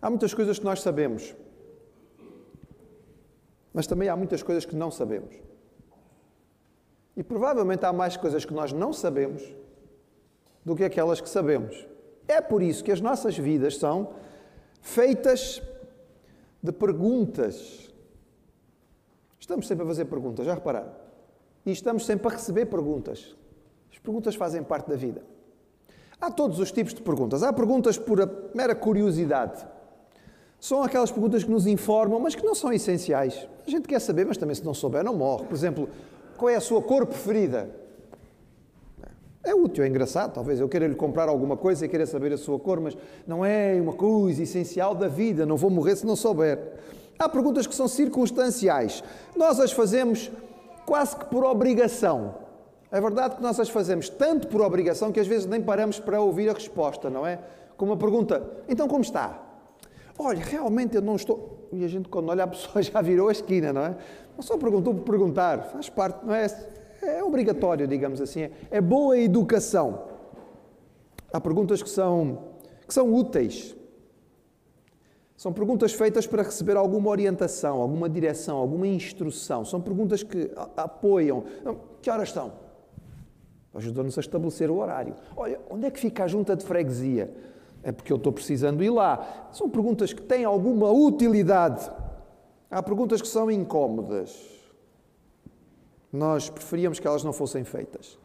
Há muitas coisas que nós sabemos, mas também há muitas coisas que não sabemos. E provavelmente há mais coisas que nós não sabemos do que aquelas que sabemos. É por isso que as nossas vidas são feitas de perguntas. Estamos sempre a fazer perguntas, já repararam? E estamos sempre a receber perguntas. As perguntas fazem parte da vida. Há todos os tipos de perguntas. Há perguntas por mera curiosidade. São aquelas perguntas que nos informam, mas que não são essenciais. A gente quer saber, mas também se não souber, não morre. Por exemplo, qual é a sua cor preferida? É útil, é engraçado, talvez eu queira lhe comprar alguma coisa e queira saber a sua cor, mas não é uma coisa essencial da vida, não vou morrer se não souber. Há perguntas que são circunstanciais. Nós as fazemos quase que por obrigação. É verdade que nós as fazemos tanto por obrigação que às vezes nem paramos para ouvir a resposta, não é? Como uma pergunta: então como está? Olha, realmente eu não estou. E a gente, quando olha, a pessoa já virou a esquina, não é? Não só perguntou por perguntar, faz parte, não é? É obrigatório, digamos assim. É boa educação. Há perguntas que são, que são úteis. São perguntas feitas para receber alguma orientação, alguma direção, alguma instrução. São perguntas que apoiam. Que horas estão? Ajudam-nos a estabelecer o horário. Olha, onde é que fica a junta de freguesia? É porque eu estou precisando ir lá. São perguntas que têm alguma utilidade. Há perguntas que são incómodas. Nós preferíamos que elas não fossem feitas.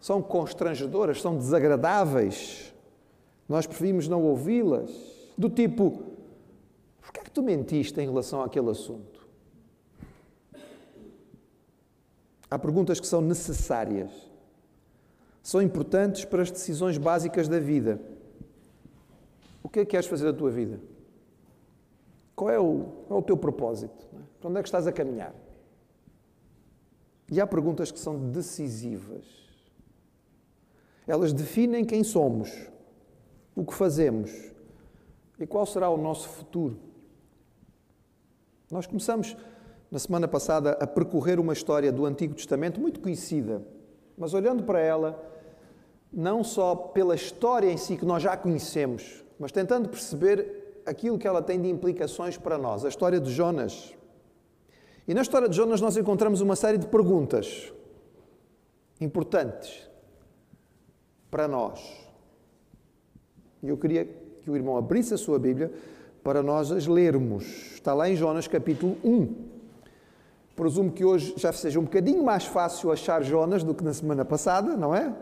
São constrangedoras, são desagradáveis. Nós preferimos não ouvi-las. Do tipo: por que é que tu mentiste em relação àquele assunto? Há perguntas que são necessárias. São importantes para as decisões básicas da vida. O que é que queres fazer da tua vida? Qual é o, qual é o teu propósito? Para onde é que estás a caminhar? E há perguntas que são decisivas. Elas definem quem somos, o que fazemos e qual será o nosso futuro. Nós começamos na semana passada a percorrer uma história do Antigo Testamento muito conhecida, mas olhando para ela, não só pela história em si que nós já conhecemos, mas tentando perceber aquilo que ela tem de implicações para nós, a história de Jonas. E na história de Jonas nós encontramos uma série de perguntas importantes para nós. E eu queria que o irmão abrisse a sua Bíblia para nós as lermos. Está lá em Jonas capítulo 1. Presumo que hoje já seja um bocadinho mais fácil achar Jonas do que na semana passada, não é?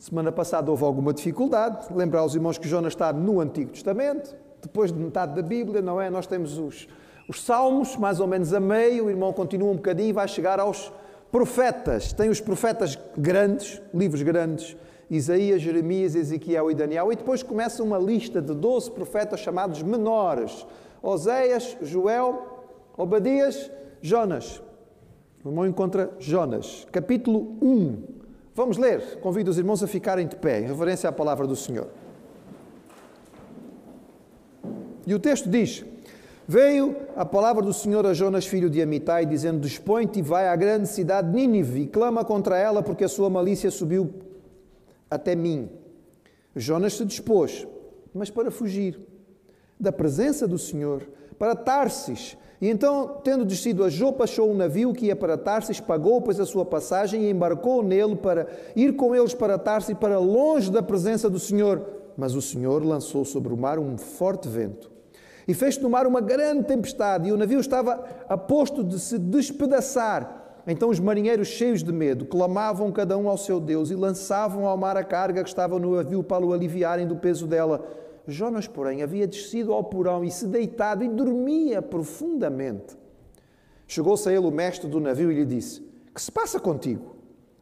Semana passada houve alguma dificuldade. Lembrar aos irmãos que Jonas está no Antigo Testamento, depois de metade da Bíblia, não é? Nós temos os, os Salmos, mais ou menos a meio, o irmão continua um bocadinho e vai chegar aos profetas. Tem os profetas grandes, livros grandes, Isaías, Jeremias, Ezequiel e Daniel, e depois começa uma lista de 12 profetas chamados menores: Oséias, Joel, Obadias, Jonas. O irmão encontra Jonas, capítulo 1. Vamos ler. Convido os irmãos a ficarem de pé, em reverência à palavra do Senhor. E o texto diz: Veio a palavra do Senhor a Jonas, filho de Amitai, dizendo: Dispõe-te e vai à grande cidade de Nínive e clama contra ela, porque a sua malícia subiu até mim. Jonas se dispôs, mas para fugir da presença do Senhor, para Tarsis, e então, tendo descido a Jopa, achou um navio que ia para Tarsis, pagou, pois, a sua passagem e embarcou nele para ir com eles para Tarsis, para longe da presença do Senhor. Mas o Senhor lançou sobre o mar um forte vento e fez no mar uma grande tempestade, e o navio estava a posto de se despedaçar. Então os marinheiros, cheios de medo, clamavam cada um ao seu Deus e lançavam ao mar a carga que estava no navio para o aliviarem do peso dela. Jonas, porém, havia descido ao porão e se deitado e dormia profundamente. Chegou-se a ele o mestre do navio e lhe disse: Que se passa contigo?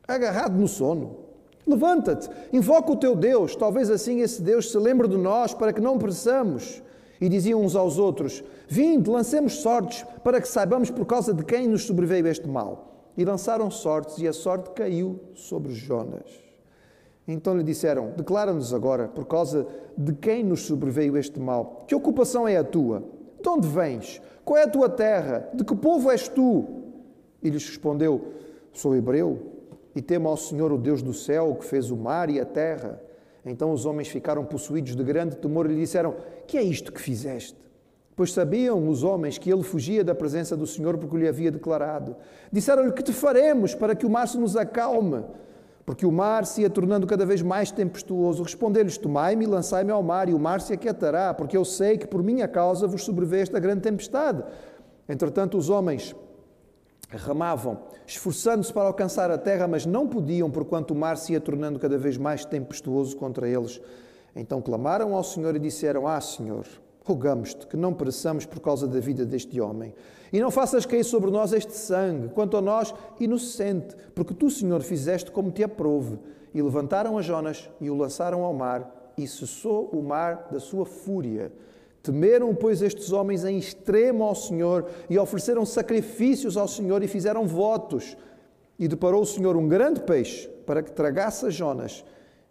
Agarrado no sono. Levanta-te, invoca o teu Deus, talvez assim esse Deus se lembre de nós para que não pereçamos. E diziam uns aos outros: Vinde, lancemos sortes para que saibamos por causa de quem nos sobreveio este mal. E lançaram sortes, e a sorte caiu sobre Jonas. Então lhe disseram: Declara-nos agora, por causa de quem nos sobreveio este mal. Que ocupação é a tua? De onde vens? Qual é a tua terra? De que povo és tu? E lhes respondeu: Sou hebreu e temo ao Senhor, o Deus do céu, que fez o mar e a terra. Então os homens ficaram possuídos de grande temor e lhe disseram: Que é isto que fizeste? Pois sabiam os homens que ele fugia da presença do Senhor porque lhe havia declarado. Disseram-lhe: Que te faremos para que o mar se nos acalme? Porque o mar se ia tornando cada vez mais tempestuoso. Respondeu-lhes: Tomai-me e lançai-me ao mar, e o mar se aquietará, porque eu sei que por minha causa vos sobreveio esta grande tempestade. Entretanto, os homens ramavam, esforçando-se para alcançar a terra, mas não podiam, porquanto o mar se ia tornando cada vez mais tempestuoso contra eles. Então clamaram ao Senhor e disseram: Ah, Senhor, rogamos-te que não pereçamos por causa da vida deste homem. E não faças cair sobre nós este sangue, quanto a nós, inocente, porque tu, Senhor, fizeste como te aprouve. E levantaram a Jonas e o lançaram ao mar, e cessou o mar da sua fúria. Temeram, pois, estes homens em extremo ao Senhor e ofereceram sacrifícios ao Senhor e fizeram votos. E deparou o Senhor um grande peixe para que tragasse a Jonas.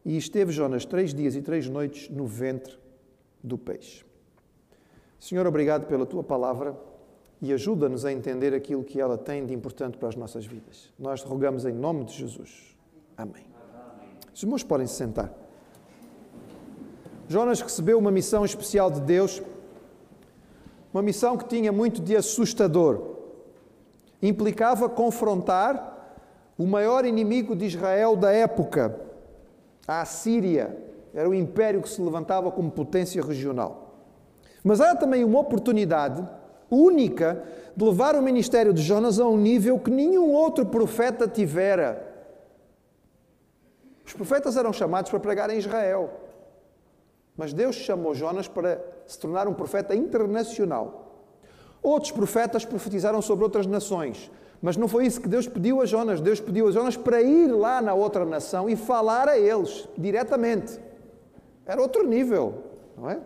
E esteve Jonas três dias e três noites no ventre do peixe. Senhor, obrigado pela tua palavra e ajuda-nos a entender aquilo que ela tem de importante para as nossas vidas. Nós te rogamos em nome de Jesus. Amém. Os irmãos podem se sentar. Jonas recebeu uma missão especial de Deus, uma missão que tinha muito de assustador. Implicava confrontar o maior inimigo de Israel da época, a Assíria. Era o império que se levantava como potência regional. Mas há também uma oportunidade única de levar o ministério de Jonas a um nível que nenhum outro profeta tivera. Os profetas eram chamados para pregar em Israel. Mas Deus chamou Jonas para se tornar um profeta internacional. Outros profetas profetizaram sobre outras nações, mas não foi isso que Deus pediu a Jonas. Deus pediu a Jonas para ir lá na outra nação e falar a eles diretamente. Era outro nível, não é?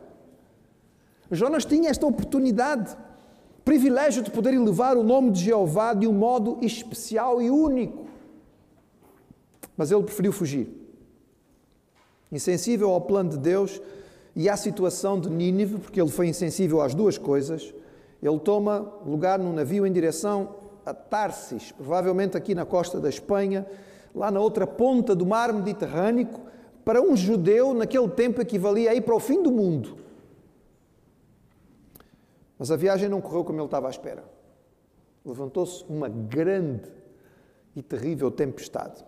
Jonas tinha esta oportunidade, privilégio de poder elevar o nome de Jeová de um modo especial e único. Mas ele preferiu fugir. Insensível ao plano de Deus, e à situação de Nínive, porque ele foi insensível às duas coisas. Ele toma lugar num navio em direção a Tarsis, provavelmente aqui na costa da Espanha, lá na outra ponta do mar Mediterrâneo, para um judeu naquele tempo equivalia a ir para o fim do mundo. Mas a viagem não correu como ele estava à espera. Levantou-se uma grande e terrível tempestade.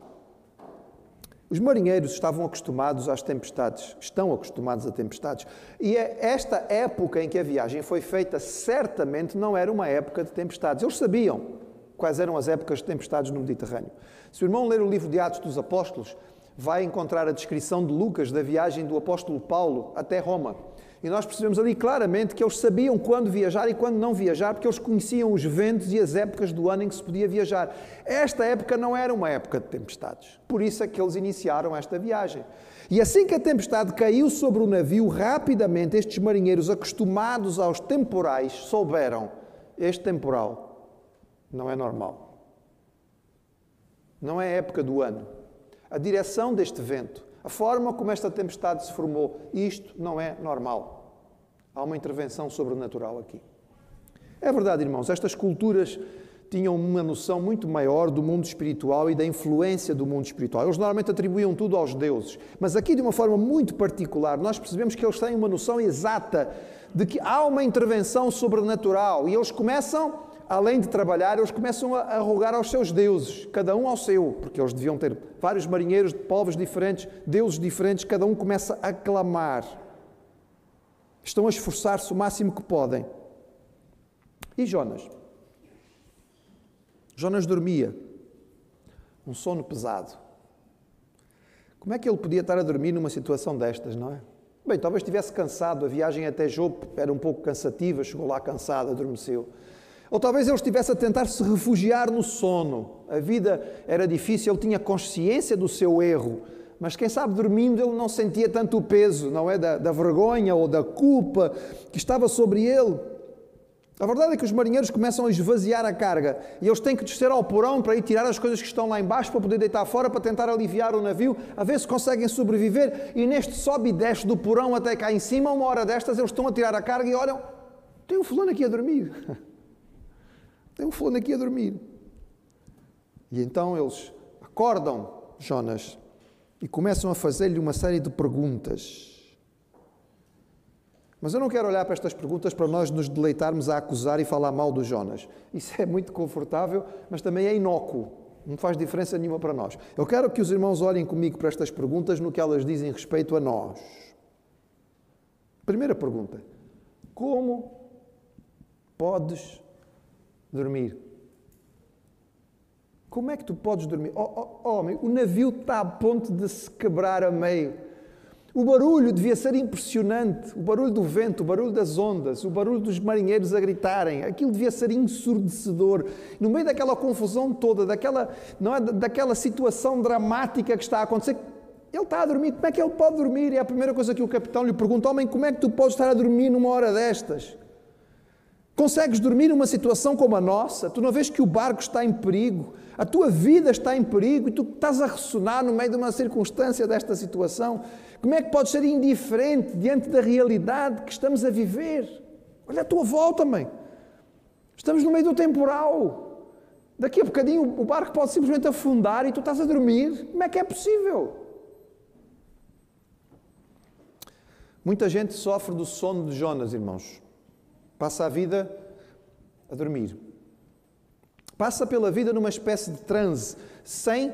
Os marinheiros estavam acostumados às tempestades, estão acostumados a tempestades. E é esta época em que a viagem foi feita certamente não era uma época de tempestades. Eles sabiam quais eram as épocas de tempestades no Mediterrâneo. Se o irmão ler o livro de Atos dos Apóstolos, vai encontrar a descrição de Lucas da viagem do apóstolo Paulo até Roma. E nós percebemos ali claramente que eles sabiam quando viajar e quando não viajar, porque eles conheciam os ventos e as épocas do ano em que se podia viajar. Esta época não era uma época de tempestades. Por isso é que eles iniciaram esta viagem. E assim que a tempestade caiu sobre o navio, rapidamente estes marinheiros, acostumados aos temporais, souberam: este temporal não é normal. Não é época do ano. A direção deste vento a forma como esta tempestade se formou, isto não é normal. Há uma intervenção sobrenatural aqui. É verdade, irmãos, estas culturas tinham uma noção muito maior do mundo espiritual e da influência do mundo espiritual. Eles normalmente atribuíam tudo aos deuses, mas aqui de uma forma muito particular, nós percebemos que eles têm uma noção exata de que há uma intervenção sobrenatural e eles começam além de trabalhar, eles começam a, rogar aos seus deuses, cada um ao seu, porque eles deviam ter vários marinheiros de povos diferentes, deuses diferentes, cada um começa a clamar. Estão a esforçar-se o máximo que podem. E Jonas? Jonas dormia, um sono pesado. Como é que ele podia estar a dormir numa situação destas, não é? Bem, talvez estivesse cansado, a viagem até Jope era um pouco cansativa, chegou lá cansado, adormeceu. Ou talvez ele estivesse a tentar se refugiar no sono. A vida era difícil, ele tinha consciência do seu erro, mas quem sabe dormindo ele não sentia tanto o peso, não é? Da, da vergonha ou da culpa que estava sobre ele. A verdade é que os marinheiros começam a esvaziar a carga e eles têm que descer ao porão para ir tirar as coisas que estão lá embaixo para poder deitar fora, para tentar aliviar o navio, a ver se conseguem sobreviver. E neste sobe e desce do porão até cá em cima, uma hora destas, eles estão a tirar a carga e olham, tem um fulano aqui a dormir. Tem um fulano aqui a dormir. E então eles acordam Jonas e começam a fazer-lhe uma série de perguntas. Mas eu não quero olhar para estas perguntas para nós nos deleitarmos a acusar e falar mal do Jonas. Isso é muito confortável, mas também é inócuo. Não faz diferença nenhuma para nós. Eu quero que os irmãos olhem comigo para estas perguntas no que elas dizem respeito a nós. Primeira pergunta: Como podes dormir? Como é que tu podes dormir? Oh, oh, homem, o navio está a ponto de se quebrar a meio. O barulho devia ser impressionante, o barulho do vento, o barulho das ondas, o barulho dos marinheiros a gritarem, aquilo devia ser ensurdecedor. No meio daquela confusão toda, daquela, não é, daquela situação dramática que está a acontecer, ele está a dormir, como é que ele pode dormir? E é a primeira coisa que o capitão lhe pergunta: Homem, como é que tu podes estar a dormir numa hora destas? Consegues dormir numa situação como a nossa? Tu não vês que o barco está em perigo, a tua vida está em perigo e tu estás a ressonar no meio de uma circunstância desta situação? Como é que podes ser indiferente diante da realidade que estamos a viver? Olha a tua volta, mãe. Estamos no meio do temporal. Daqui a bocadinho o barco pode simplesmente afundar e tu estás a dormir. Como é que é possível? Muita gente sofre do sono de Jonas, irmãos. Passa a vida a dormir. Passa pela vida numa espécie de transe, sem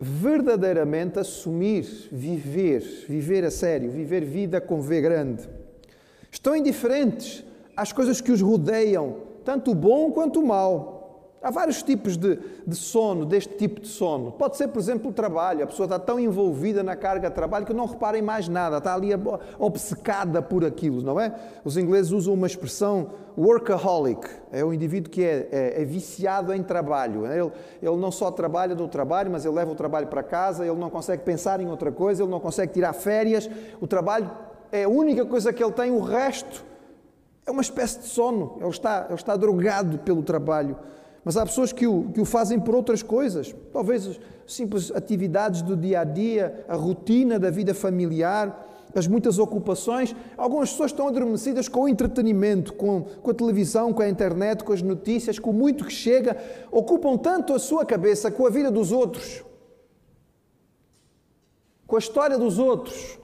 verdadeiramente assumir, viver, viver a sério, viver vida com V grande. Estão indiferentes às coisas que os rodeiam, tanto o bom quanto o mal. Há vários tipos de, de, sono, deste tipo de sono. Pode ser, por exemplo, o trabalho. A pessoa está tão envolvida na carga de trabalho que não repara em mais nada, está ali obcecada por aquilo, não é? Os ingleses usam uma expressão workaholic. É o indivíduo que é, é, é viciado em trabalho. Ele, ele não só trabalha do trabalho, mas ele leva o trabalho para casa, ele não consegue pensar em outra coisa, ele não consegue tirar férias. O trabalho é a única coisa que ele tem, o resto é uma espécie de sono. Ele está, ele está drogado pelo trabalho. Mas há pessoas que o, que o fazem por outras coisas, talvez simples atividades do dia a dia, a rotina da vida familiar, as muitas ocupações. Algumas pessoas estão adormecidas com o entretenimento, com, com a televisão, com a internet, com as notícias, com muito que chega, ocupam tanto a sua cabeça com a vida dos outros, com a história dos outros,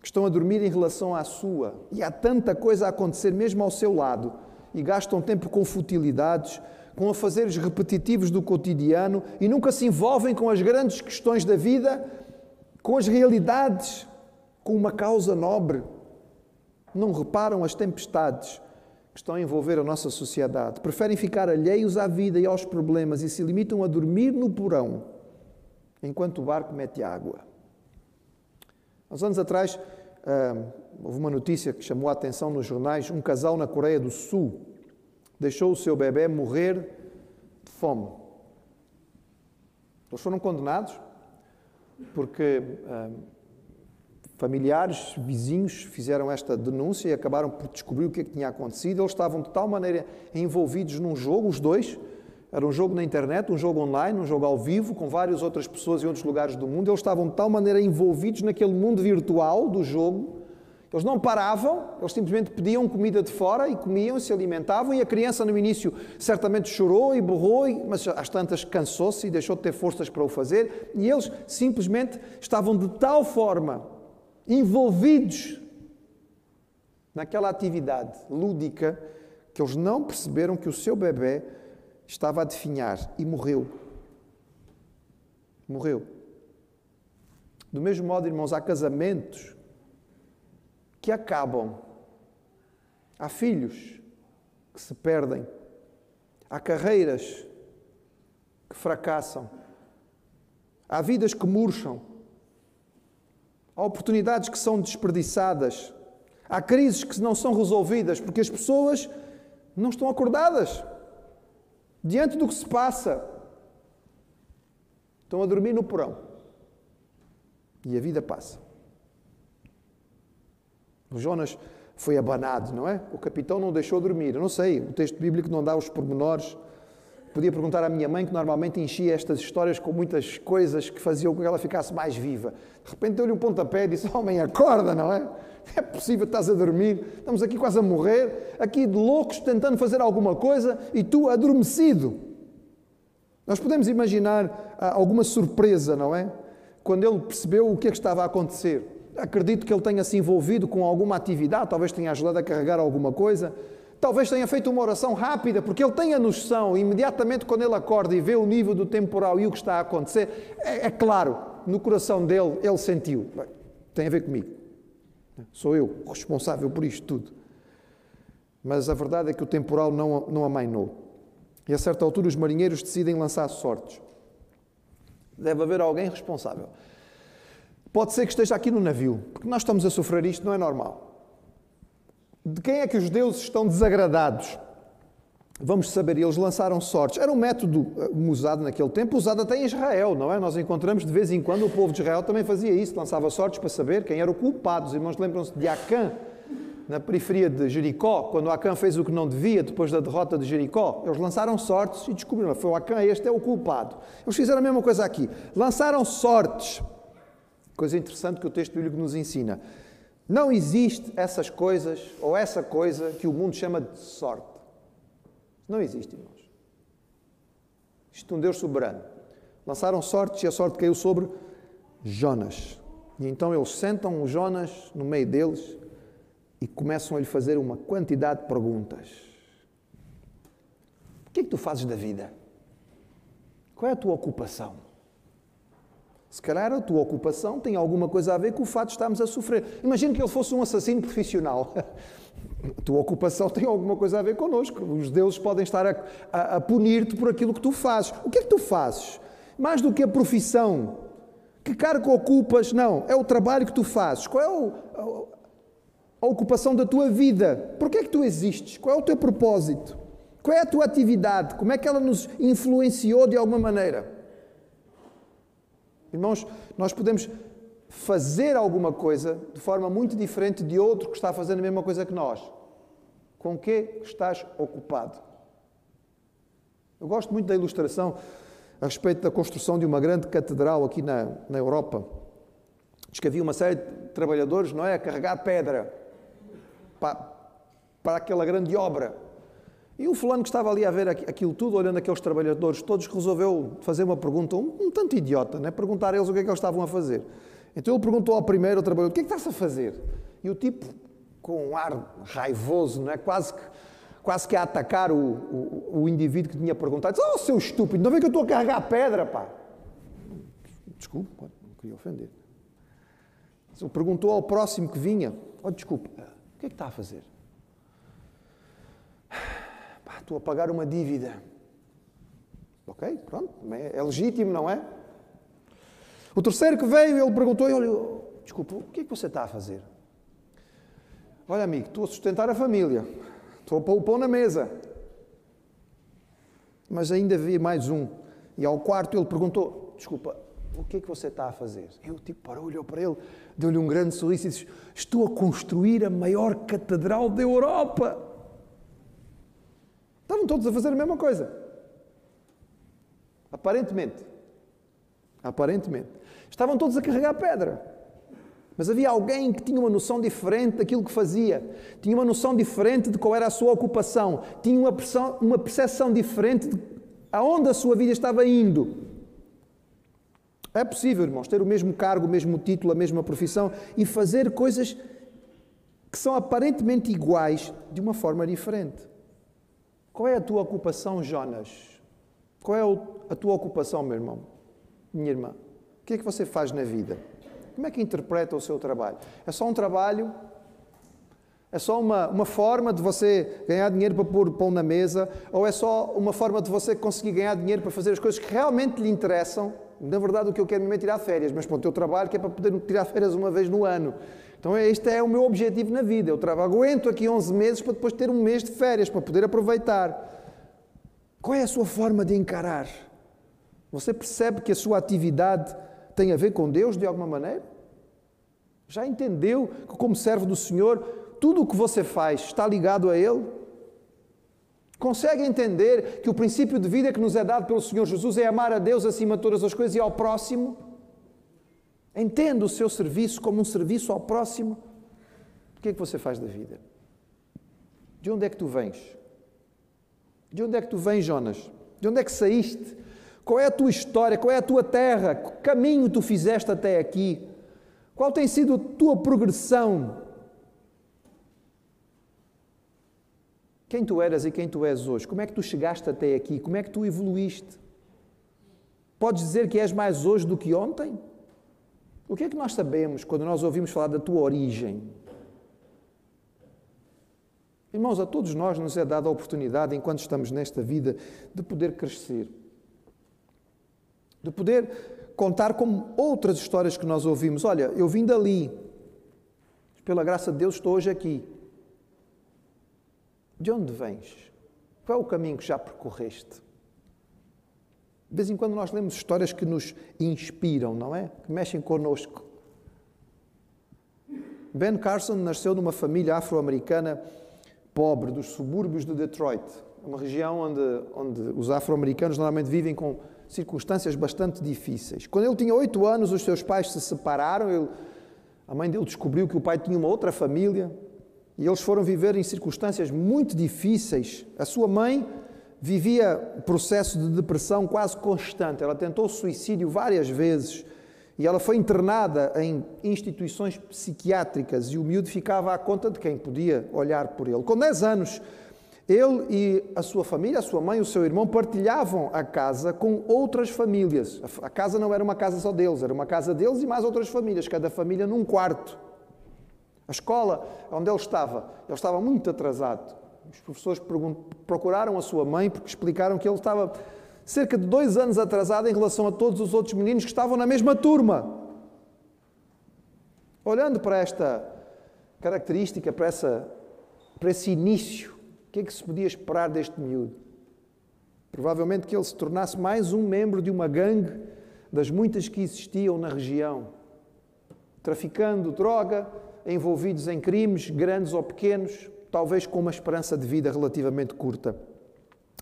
que estão a dormir em relação à sua. E há tanta coisa a acontecer mesmo ao seu lado, e gastam tempo com futilidades com afazeres repetitivos do cotidiano e nunca se envolvem com as grandes questões da vida, com as realidades, com uma causa nobre. Não reparam as tempestades que estão a envolver a nossa sociedade. Preferem ficar alheios à vida e aos problemas e se limitam a dormir no porão enquanto o barco mete água. Há uns anos atrás, ah, houve uma notícia que chamou a atenção nos jornais: um casal na Coreia do Sul deixou o seu bebê morrer de fome. Eles foram condenados porque hum, familiares, vizinhos fizeram esta denúncia e acabaram por descobrir o que, é que tinha acontecido. Eles estavam de tal maneira envolvidos num jogo, os dois. Era um jogo na internet, um jogo online, um jogo ao vivo, com várias outras pessoas em outros lugares do mundo. Eles estavam de tal maneira envolvidos naquele mundo virtual do jogo eles não paravam, eles simplesmente pediam comida de fora e comiam, se alimentavam, e a criança no início certamente chorou e berrou, mas às tantas cansou-se e deixou de ter forças para o fazer, e eles simplesmente estavam de tal forma envolvidos naquela atividade lúdica que eles não perceberam que o seu bebê estava a definhar e morreu. Morreu. Do mesmo modo, irmãos, há casamentos que acabam. Há filhos que se perdem. Há carreiras que fracassam. Há vidas que murcham. Há oportunidades que são desperdiçadas. Há crises que não são resolvidas porque as pessoas não estão acordadas diante do que se passa. Estão a dormir no porão. E a vida passa. O Jonas foi abanado, não é? O capitão não deixou dormir. Eu não sei, o texto bíblico não dá os pormenores. Podia perguntar à minha mãe, que normalmente enchia estas histórias com muitas coisas que faziam com que ela ficasse mais viva. De repente deu-lhe um pontapé e disse: Homem, acorda, não é? É possível, estás a dormir, estamos aqui quase a morrer, aqui de loucos tentando fazer alguma coisa e tu adormecido. Nós podemos imaginar ah, alguma surpresa, não é? quando ele percebeu o que é que estava a acontecer. Acredito que ele tenha se envolvido com alguma atividade, talvez tenha ajudado a carregar alguma coisa, talvez tenha feito uma oração rápida, porque ele tem a noção, imediatamente quando ele acorda e vê o nível do temporal e o que está a acontecer, é, é claro, no coração dele, ele sentiu. Tem a ver comigo. Sou eu responsável por isto tudo. Mas a verdade é que o temporal não, não amainou. E a certa altura os marinheiros decidem lançar sortes. Deve haver alguém responsável. Pode ser que esteja aqui no navio, porque nós estamos a sofrer isto, não é normal. De quem é que os deuses estão desagradados? Vamos saber, eles lançaram sortes. Era um método eh, usado naquele tempo, usado até em Israel, não é? Nós encontramos de vez em quando o povo de Israel também fazia isso, lançava sortes para saber quem era o culpado. Os irmãos lembram-se de Acã, na periferia de Jericó, quando Acã fez o que não devia depois da derrota de Jericó, eles lançaram sortes e descobriram, foi o Acã, este é o culpado. Eles fizeram a mesma coisa aqui, lançaram sortes. Coisa interessante que o texto bíblico nos ensina. Não existe essas coisas, ou essa coisa que o mundo chama de sorte. Não existe, irmãos. Isto é um Deus soberano. Lançaram sortes e a sorte caiu sobre Jonas. E então eles sentam o Jonas no meio deles e começam a lhe fazer uma quantidade de perguntas. O que é que tu fazes da vida? Qual é a tua ocupação? Se calhar a tua ocupação tem alguma coisa a ver com o fato de estarmos a sofrer. Imagina que ele fosse um assassino profissional. A tua ocupação tem alguma coisa a ver connosco. Os deuses podem estar a, a, a punir-te por aquilo que tu fazes. O que é que tu fazes? Mais do que a profissão. Que cargo ocupas? Não, é o trabalho que tu fazes. Qual é o, a ocupação da tua vida. Por que é que tu existes? Qual é o teu propósito? Qual é a tua atividade? Como é que ela nos influenciou de alguma maneira? Irmãos, nós podemos fazer alguma coisa de forma muito diferente de outro que está fazendo a mesma coisa que nós. Com que estás ocupado? Eu gosto muito da ilustração a respeito da construção de uma grande catedral aqui na, na Europa. Diz que havia uma série de trabalhadores, não é? A carregar pedra para, para aquela grande obra. E o fulano que estava ali a ver aquilo tudo, olhando aqueles trabalhadores todos, resolveu fazer uma pergunta, um, um tanto idiota, né? perguntar a eles o que é que eles estavam a fazer. Então ele perguntou ao primeiro ao trabalhador, o que é que estás a fazer? E o tipo, com um ar raivoso, né? quase, que, quase que a atacar o, o, o indivíduo que tinha perguntado, disse, oh, seu estúpido, não vê que eu estou a carregar pedra, pá. Desculpe, não queria ofender. Ele perguntou ao próximo que vinha, oh, desculpe, que é que está a fazer? Pá, estou a pagar uma dívida. Ok, pronto, é, é legítimo, não é? O terceiro que veio, ele perguntou, olha, desculpa, o que é que você está a fazer? Olha, amigo, estou a sustentar a família, estou a pôr o pão na mesa. Mas ainda havia mais um. E ao quarto ele perguntou, desculpa, o que é que você está a fazer? Eu tipo parou, olhou para ele, deu-lhe um grande sorriso e disse: Estou a construir a maior catedral da Europa. Estavam todos a fazer a mesma coisa. Aparentemente. Aparentemente. Estavam todos a carregar pedra. Mas havia alguém que tinha uma noção diferente daquilo que fazia, tinha uma noção diferente de qual era a sua ocupação, tinha uma, uma percepção diferente de aonde a sua vida estava indo. É possível, irmãos, ter o mesmo cargo, o mesmo título, a mesma profissão e fazer coisas que são aparentemente iguais de uma forma diferente. Qual é a tua ocupação, Jonas? Qual é a tua ocupação, meu irmão, minha irmã? O que é que você faz na vida? Como é que interpreta o seu trabalho? É só um trabalho? É só uma, uma forma de você ganhar dinheiro para pôr pão na mesa? Ou é só uma forma de você conseguir ganhar dinheiro para fazer as coisas que realmente lhe interessam? Na verdade, o que eu quero mesmo é tirar férias, mas pronto, eu trabalho que é para poder tirar férias uma vez no ano. Então, este é o meu objetivo na vida. Eu trabalho, aguento aqui 11 meses para depois ter um mês de férias, para poder aproveitar. Qual é a sua forma de encarar? Você percebe que a sua atividade tem a ver com Deus de alguma maneira? Já entendeu que, como servo do Senhor, tudo o que você faz está ligado a Ele? Consegue entender que o princípio de vida que nos é dado pelo Senhor Jesus é amar a Deus acima de todas as coisas e ao próximo? Entenda o seu serviço como um serviço ao próximo? O que é que você faz da vida? De onde é que tu vens? De onde é que tu vens, Jonas? De onde é que saíste? Qual é a tua história? Qual é a tua terra? Que caminho tu fizeste até aqui? Qual tem sido a tua progressão? Quem tu eras e quem tu és hoje? Como é que tu chegaste até aqui? Como é que tu evoluíste? Podes dizer que és mais hoje do que ontem? O que é que nós sabemos quando nós ouvimos falar da tua origem? Irmãos, a todos nós nos é dada a oportunidade, enquanto estamos nesta vida, de poder crescer, de poder contar como outras histórias que nós ouvimos. Olha, eu vim dali, pela graça de Deus estou hoje aqui. De onde vens? Qual é o caminho que já percorreste? De vez em quando nós lemos histórias que nos inspiram, não é? Que mexem connosco. Ben Carson nasceu numa família afro-americana pobre dos subúrbios de Detroit, uma região onde, onde os afro-americanos normalmente vivem com circunstâncias bastante difíceis. Quando ele tinha oito anos, os seus pais se separaram. Ele, a mãe dele descobriu que o pai tinha uma outra família e eles foram viver em circunstâncias muito difíceis. A sua mãe vivia processo de depressão quase constante. Ela tentou suicídio várias vezes e ela foi internada em instituições psiquiátricas e o miúdo ficava à conta de quem podia olhar por ele. Com 10 anos, ele e a sua família, a sua mãe e o seu irmão partilhavam a casa com outras famílias. A casa não era uma casa só deles, era uma casa deles e mais outras famílias, cada família num quarto. A escola onde ele estava, ele estava muito atrasado. Os professores procuraram a sua mãe porque explicaram que ele estava cerca de dois anos atrasado em relação a todos os outros meninos que estavam na mesma turma. Olhando para esta característica, para, essa, para esse início, o que é que se podia esperar deste miúdo? Provavelmente que ele se tornasse mais um membro de uma gangue das muitas que existiam na região, traficando droga, envolvidos em crimes, grandes ou pequenos, talvez com uma esperança de vida relativamente curta.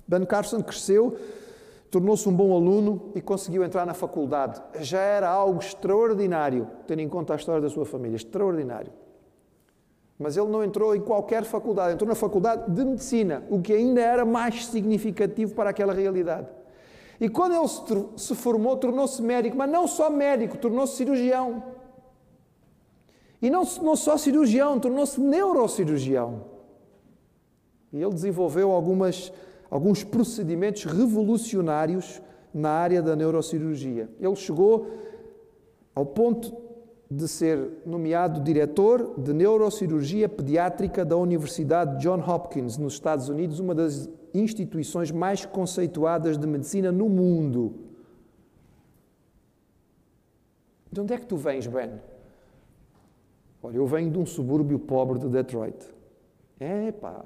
Ben Carson cresceu tornou-se um bom aluno e conseguiu entrar na faculdade. Já era algo extraordinário, tendo em conta a história da sua família, extraordinário. Mas ele não entrou em qualquer faculdade, entrou na faculdade de medicina, o que ainda era mais significativo para aquela realidade. E quando ele se formou, tornou-se médico, mas não só médico, tornou-se cirurgião. E não, não só cirurgião, tornou-se neurocirurgião. E ele desenvolveu algumas alguns procedimentos revolucionários na área da neurocirurgia. Ele chegou ao ponto de ser nomeado diretor de neurocirurgia pediátrica da Universidade John Hopkins, nos Estados Unidos, uma das instituições mais conceituadas de medicina no mundo. De onde é que tu vens, Ben? Olha, eu venho de um subúrbio pobre de Detroit. É pá,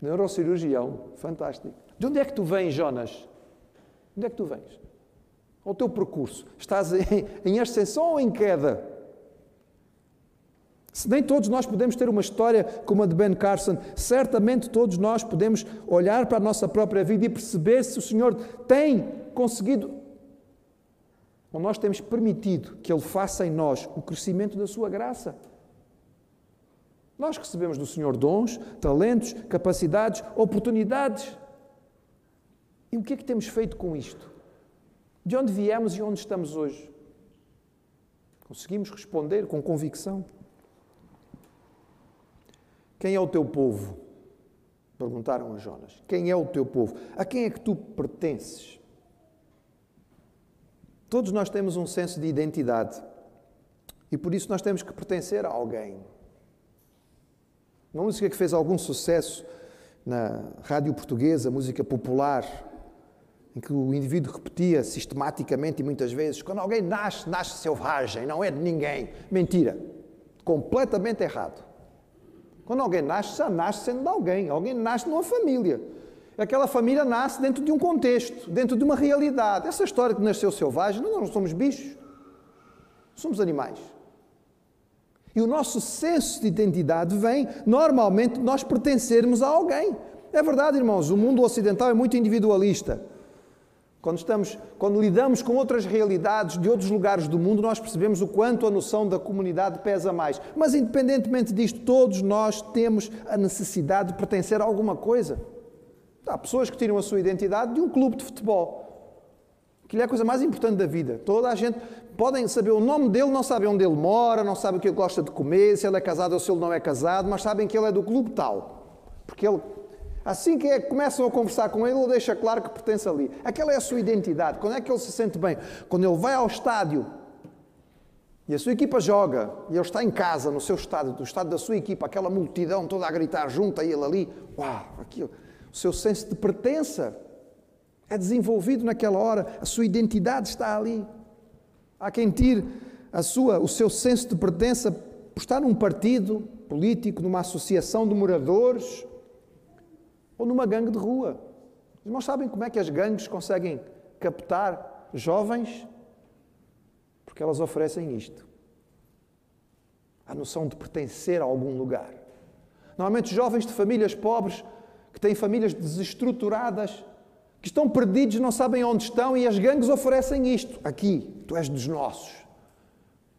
Neurocirurgião, fantástico. De onde é que tu vens, Jonas? De onde é que tu vens? Qual o teu percurso? Estás em, ascensão ou em queda? Se nem todos nós podemos ter uma história como a de Ben Carson, certamente todos nós podemos olhar para a nossa própria vida e perceber se o Senhor tem conseguido, ou nós temos permitido que Ele faça em nós o crescimento da Sua graça. Nós recebemos do Senhor dons, talentos, capacidades, oportunidades. E o que é que temos feito com isto? De onde viemos e onde estamos hoje? Conseguimos responder com convicção? Quem é o teu povo? Perguntaram a Jonas. Quem é o teu povo? A quem é que tu pertences? Todos nós temos um senso de identidade e por isso nós temos que pertencer a alguém. Uma música que fez algum sucesso na rádio portuguesa, música popular, em que o indivíduo repetia sistematicamente e muitas vezes: quando alguém nasce, nasce selvagem, não é de ninguém. Mentira. Completamente errado. Quando alguém nasce, já nasce sendo de alguém. Alguém nasce numa família. Aquela família nasce dentro de um contexto, dentro de uma realidade. Essa história que nasceu selvagem, nós não somos bichos, somos animais. E o nosso senso de identidade vem, normalmente, de nós pertencermos a alguém. É verdade, irmãos, o mundo ocidental é muito individualista. Quando, estamos, quando lidamos com outras realidades de outros lugares do mundo, nós percebemos o quanto a noção da comunidade pesa mais. Mas, independentemente disto, todos nós temos a necessidade de pertencer a alguma coisa. Há pessoas que tiram a sua identidade de um clube de futebol. Aquilo é a coisa mais importante da vida. Toda a gente podem saber o nome dele, não sabem onde ele mora, não sabem o que ele gosta de comer, se ele é casado ou se ele não é casado, mas sabem que ele é do clube tal. Porque ele, assim que é, começam a conversar com ele, ele deixa claro que pertence ali. Aquela é a sua identidade. Quando é que ele se sente bem? Quando ele vai ao estádio e a sua equipa joga, e ele está em casa, no seu estádio, no estádio da sua equipa, aquela multidão toda a gritar junto a ele ali, uau, aquilo, o seu senso de pertença é desenvolvido naquela hora, a sua identidade está ali. Há quem tire a sua, o seu senso de pertença por estar num partido político, numa associação de moradores ou numa gangue de rua. Os irmãos sabem como é que as gangues conseguem captar jovens porque elas oferecem isto. A noção de pertencer a algum lugar. Normalmente, jovens de famílias pobres, que têm famílias desestruturadas, que estão perdidos, não sabem onde estão, e as gangues oferecem isto. Aqui, tu és dos nossos.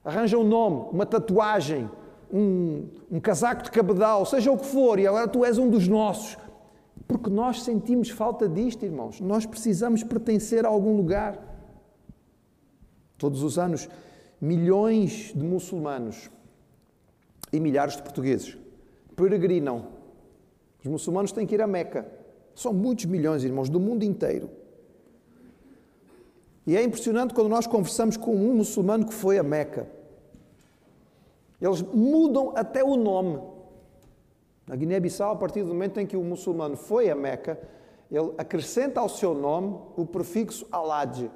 Arranja um nome, uma tatuagem, um, um casaco de cabedal, seja o que for, e agora tu és um dos nossos. Porque nós sentimos falta disto, irmãos. Nós precisamos pertencer a algum lugar. Todos os anos, milhões de muçulmanos e milhares de portugueses peregrinam. Os muçulmanos têm que ir a Meca. São muitos milhões, irmãos, do mundo inteiro. E é impressionante quando nós conversamos com um muçulmano que foi a Meca. Eles mudam até o nome. Na Guiné-Bissau, a partir do momento em que o muçulmano foi a Meca, ele acrescenta ao seu nome o prefixo Alad,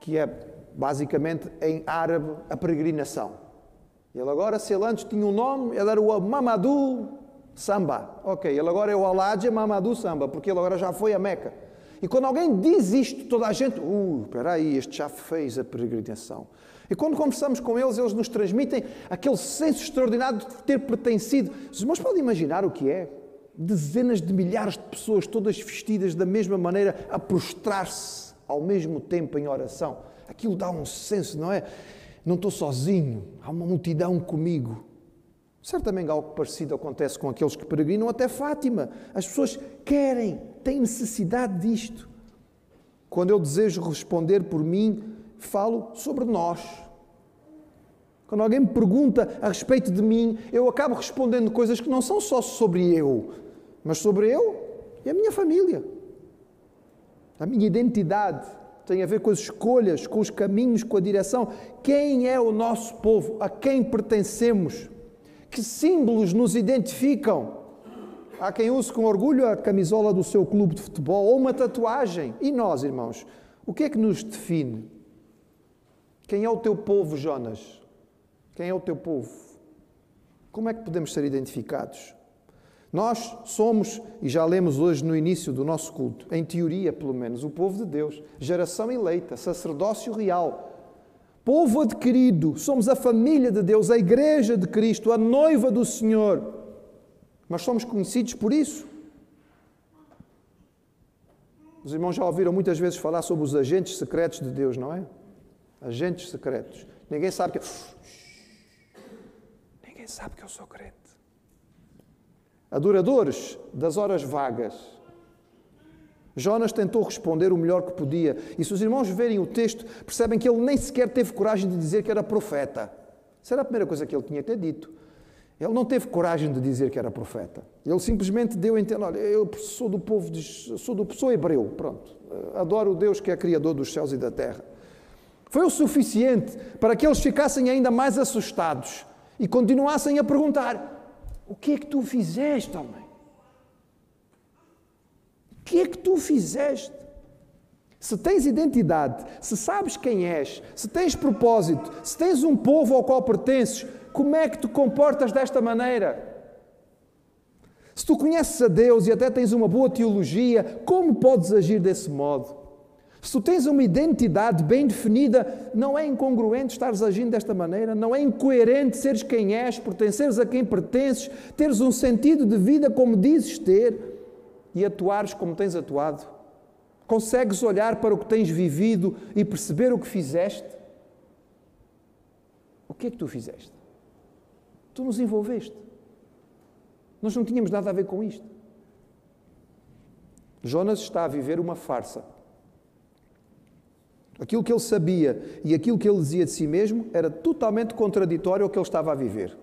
que é basicamente em árabe a peregrinação. Ele agora, se ele antes tinha um nome, ele era o Mamadou Samba. Ok, ele agora é o Aladja Mamadou Samba, porque ele agora já foi a Meca. E quando alguém diz isto, toda a gente, uh, espera aí, este já fez a peregrinação. E quando conversamos com eles, eles nos transmitem aquele senso extraordinário de ter pertencido. Os irmãos podem imaginar o que é? Dezenas de milhares de pessoas, todas vestidas da mesma maneira, a prostrar-se ao mesmo tempo em oração. Aquilo dá um senso, não é? Não estou sozinho, há uma multidão comigo. Certamente algo parecido acontece com aqueles que peregrinam até Fátima. As pessoas querem, têm necessidade disto. Quando eu desejo responder por mim, falo sobre nós. Quando alguém me pergunta a respeito de mim, eu acabo respondendo coisas que não são só sobre eu, mas sobre eu e a minha família. A minha identidade tem a ver com as escolhas, com os caminhos, com a direção. Quem é o nosso povo? A quem pertencemos? Que símbolos nos identificam? Há quem use com orgulho a camisola do seu clube de futebol ou uma tatuagem. E nós, irmãos, o que é que nos define? Quem é o teu povo, Jonas? Quem é o teu povo? Como é que podemos ser identificados? Nós somos, e já lemos hoje no início do nosso culto, em teoria pelo menos, o povo de Deus, geração eleita, sacerdócio real, povo adquirido, somos a família de Deus, a igreja de Cristo, a noiva do Senhor. Mas somos conhecidos por isso. Os irmãos já ouviram muitas vezes falar sobre os agentes secretos de Deus, não é? Agentes secretos. Ninguém sabe que. Ninguém sabe que eu sou crente adoradores das horas vagas. Jonas tentou responder o melhor que podia, e se os irmãos verem o texto, percebem que ele nem sequer teve coragem de dizer que era profeta. Isso era a primeira coisa que ele tinha ter dito. Ele não teve coragem de dizer que era profeta. Ele simplesmente deu a entender: olha, eu sou do povo, de, sou, do, sou hebreu, pronto. Adoro o Deus que é criador dos céus e da terra. Foi o suficiente para que eles ficassem ainda mais assustados e continuassem a perguntar: o que é que tu fizeste, homem? O que é que tu fizeste? Se tens identidade, se sabes quem és, se tens propósito, se tens um povo ao qual pertences, como é que te comportas desta maneira? Se tu conheces a Deus e até tens uma boa teologia, como podes agir desse modo? Se tu tens uma identidade bem definida, não é incongruente estares agindo desta maneira, não é incoerente seres quem és, pertenceres a quem pertences, teres um sentido de vida como dizes ter e atuares como tens atuado. Consegues olhar para o que tens vivido e perceber o que fizeste? O que é que tu fizeste? Tu nos envolveste. Nós não tínhamos nada a ver com isto. Jonas está a viver uma farsa. Aquilo que ele sabia e aquilo que ele dizia de si mesmo era totalmente contraditório ao que ele estava a viver.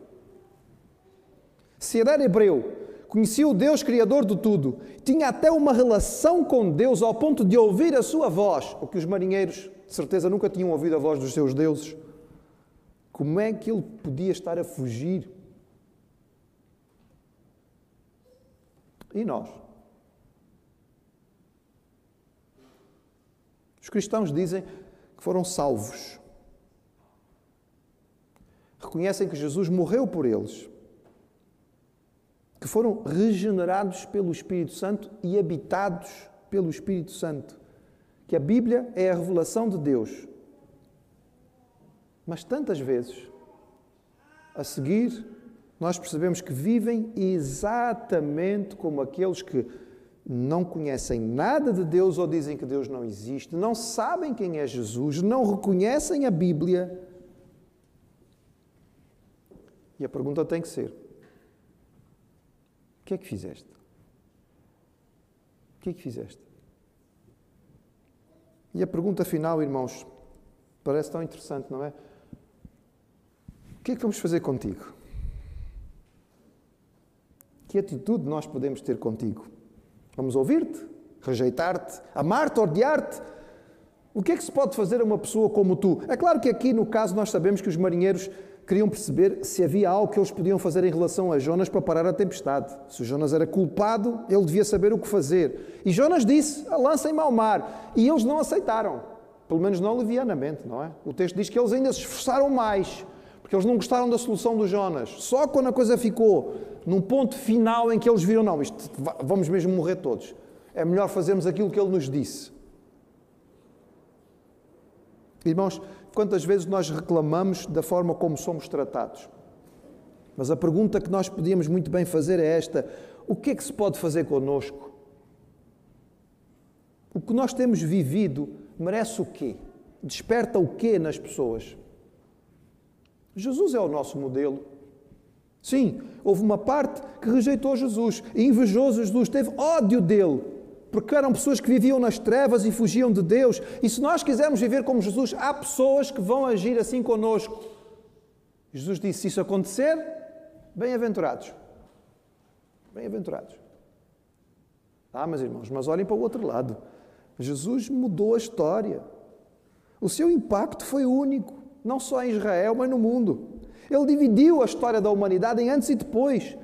Se era hebreu, conhecia o Deus Criador de tudo, tinha até uma relação com Deus ao ponto de ouvir a sua voz, o que os marinheiros de certeza nunca tinham ouvido a voz dos seus deuses. Como é que ele podia estar a fugir? E nós? Os cristãos dizem que foram salvos. Reconhecem que Jesus morreu por eles. Que foram regenerados pelo Espírito Santo e habitados pelo Espírito Santo. Que a Bíblia é a revelação de Deus. Mas tantas vezes, a seguir, nós percebemos que vivem exatamente como aqueles que não conhecem nada de Deus ou dizem que Deus não existe, não sabem quem é Jesus, não reconhecem a Bíblia. E a pergunta tem que ser: que é que fizeste? O que é que fizeste? E a pergunta final, irmãos, parece tão interessante, não é? O que é que vamos fazer contigo? Que atitude nós podemos ter contigo? Vamos ouvir-te, rejeitar-te, amar-te, odiar-te. O que é que se pode fazer a uma pessoa como tu? É claro que aqui, no caso, nós sabemos que os marinheiros queriam perceber se havia algo que eles podiam fazer em relação a Jonas para parar a tempestade. Se Jonas era culpado, ele devia saber o que fazer. E Jonas disse: lancem-me ao mar. E eles não aceitaram. Pelo menos não levianamente, não é? O texto diz que eles ainda se esforçaram mais, porque eles não gostaram da solução do Jonas. Só quando a coisa ficou num ponto final em que eles viram: não, isto, vamos mesmo morrer todos. É melhor fazermos aquilo que ele nos disse. Irmãos, quantas vezes nós reclamamos da forma como somos tratados? Mas a pergunta que nós podíamos muito bem fazer é esta: o que é que se pode fazer conosco? O que nós temos vivido merece o quê? Desperta o quê nas pessoas? Jesus é o nosso modelo. Sim, houve uma parte que rejeitou Jesus, invejou Jesus, teve ódio dele, porque eram pessoas que viviam nas trevas e fugiam de Deus. E se nós quisermos viver como Jesus, há pessoas que vão agir assim conosco. Jesus disse: se isso acontecer, bem-aventurados. Bem-aventurados. Ah, mas irmãos, mas olhem para o outro lado. Jesus mudou a história. O seu impacto foi único, não só em Israel, mas no mundo. Ele dividiu a história da humanidade em antes e depois.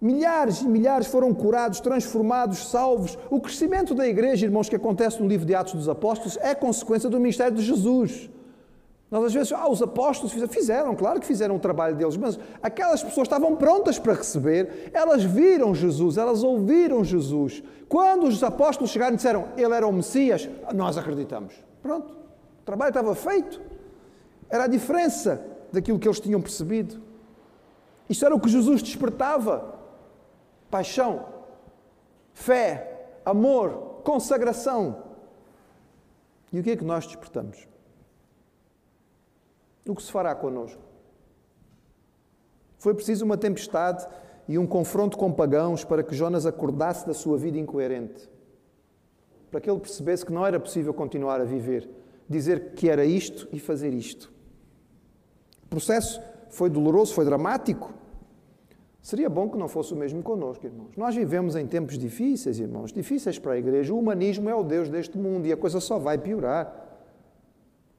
Milhares e milhares foram curados, transformados, salvos. O crescimento da igreja, irmãos, que acontece no livro de Atos dos Apóstolos, é consequência do ministério de Jesus. Nós às vezes, ah, os apóstolos fizeram, fizeram, claro que fizeram o trabalho deles, mas aquelas pessoas estavam prontas para receber, elas viram Jesus, elas ouviram Jesus. Quando os apóstolos chegaram e disseram, Ele era o Messias, nós acreditamos. Pronto, o trabalho estava feito. Era a diferença daquilo que eles tinham percebido. Isto era o que Jesus despertava: paixão, fé, amor, consagração. E o que é que nós despertamos? O que se fará connosco? Foi preciso uma tempestade e um confronto com pagãos para que Jonas acordasse da sua vida incoerente. Para que ele percebesse que não era possível continuar a viver, dizer que era isto e fazer isto. O processo foi doloroso, foi dramático. Seria bom que não fosse o mesmo connosco, irmãos. Nós vivemos em tempos difíceis, irmãos, difíceis para a igreja. O humanismo é o Deus deste mundo e a coisa só vai piorar.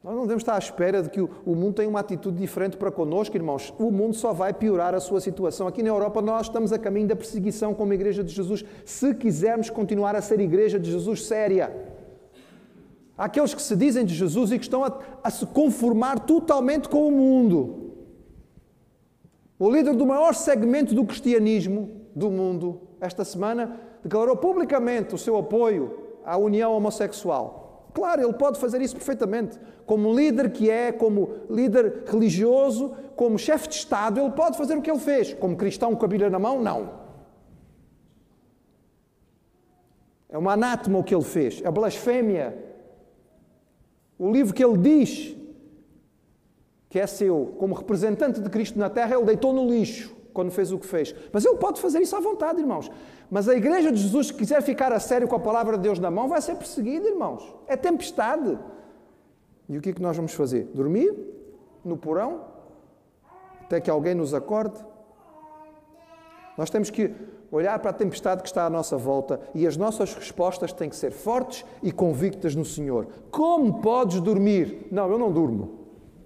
Nós não devemos estar à espera de que o mundo tenha uma atitude diferente para connosco, irmãos. O mundo só vai piorar a sua situação. Aqui na Europa, nós estamos a caminho da perseguição como Igreja de Jesus, se quisermos continuar a ser Igreja de Jesus séria. Há aqueles que se dizem de Jesus e que estão a, a se conformar totalmente com o mundo. O líder do maior segmento do cristianismo do mundo, esta semana, declarou publicamente o seu apoio à união homossexual. Claro, ele pode fazer isso perfeitamente. Como líder que é, como líder religioso, como chefe de Estado, ele pode fazer o que ele fez. Como cristão com a Bíblia na mão, não. É uma anátema o que ele fez, é blasfémia o livro que ele diz que é seu, como representante de Cristo na terra, ele deitou no lixo quando fez o que fez. Mas ele pode fazer isso à vontade, irmãos. Mas a igreja de Jesus, que quiser ficar a sério com a palavra de Deus na mão, vai ser perseguida, irmãos. É tempestade. E o que é que nós vamos fazer? Dormir? No porão? Até que alguém nos acorde? Nós temos que olhar para a tempestade que está à nossa volta e as nossas respostas têm que ser fortes e convictas no Senhor. Como podes dormir? Não, eu não durmo.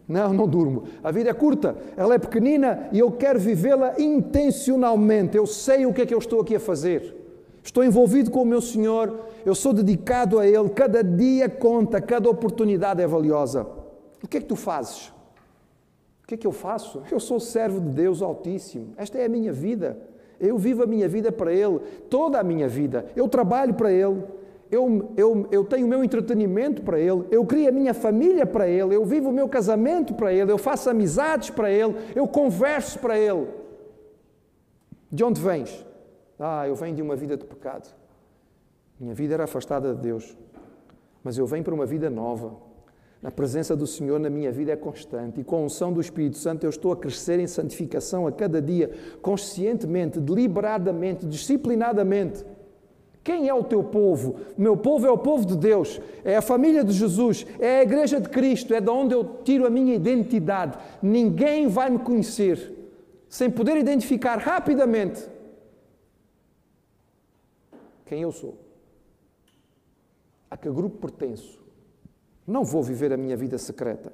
Não, não durmo. A vida é curta, ela é pequenina e eu quero vivê-la intencionalmente. Eu sei o que é que eu estou aqui a fazer. Estou envolvido com o meu Senhor, eu sou dedicado a Ele. Cada dia conta, cada oportunidade é valiosa. O que é que tu fazes? O que é que eu faço? Eu sou servo de Deus Altíssimo. Esta é a minha vida. Eu vivo a minha vida para Ele, toda a minha vida. Eu trabalho para Ele. Eu, eu, eu tenho o meu entretenimento para Ele, eu crio a minha família para Ele, eu vivo o meu casamento para Ele, eu faço amizades para Ele, eu converso para Ele. De onde vens? Ah, eu venho de uma vida de pecado. Minha vida era afastada de Deus, mas eu venho para uma vida nova. A presença do Senhor na minha vida é constante e com a unção do Espírito Santo eu estou a crescer em santificação a cada dia, conscientemente, deliberadamente, disciplinadamente. Quem é o teu povo? Meu povo é o povo de Deus, é a família de Jesus, é a igreja de Cristo, é de onde eu tiro a minha identidade. Ninguém vai me conhecer sem poder identificar rapidamente quem eu sou, a que grupo pertenço. Não vou viver a minha vida secreta.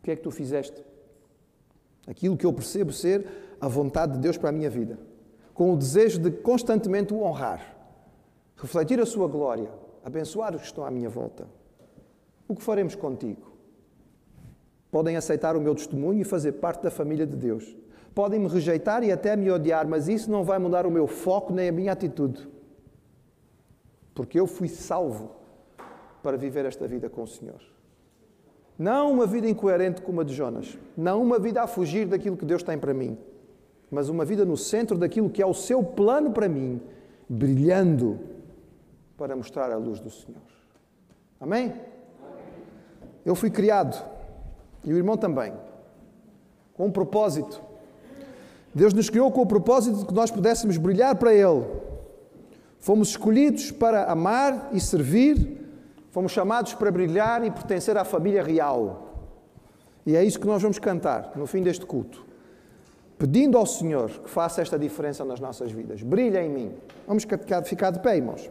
O que é que tu fizeste? Aquilo que eu percebo ser a vontade de Deus para a minha vida, com o desejo de constantemente o honrar, refletir a sua glória, abençoar os que estão à minha volta. O que faremos contigo? Podem aceitar o meu testemunho e fazer parte da família de Deus. Podem me rejeitar e até me odiar, mas isso não vai mudar o meu foco nem a minha atitude. Porque eu fui salvo para viver esta vida com o Senhor. Não uma vida incoerente como a de Jonas. Não uma vida a fugir daquilo que Deus tem para mim. Mas uma vida no centro daquilo que é o seu plano para mim, brilhando para mostrar a luz do Senhor. Amém? Eu fui criado, e o irmão também, com um propósito. Deus nos criou com o propósito de que nós pudéssemos brilhar para Ele. Fomos escolhidos para amar e servir, fomos chamados para brilhar e pertencer à família real. E é isso que nós vamos cantar no fim deste culto, pedindo ao Senhor que faça esta diferença nas nossas vidas. Brilha em mim. Vamos ficar de pé, irmãos.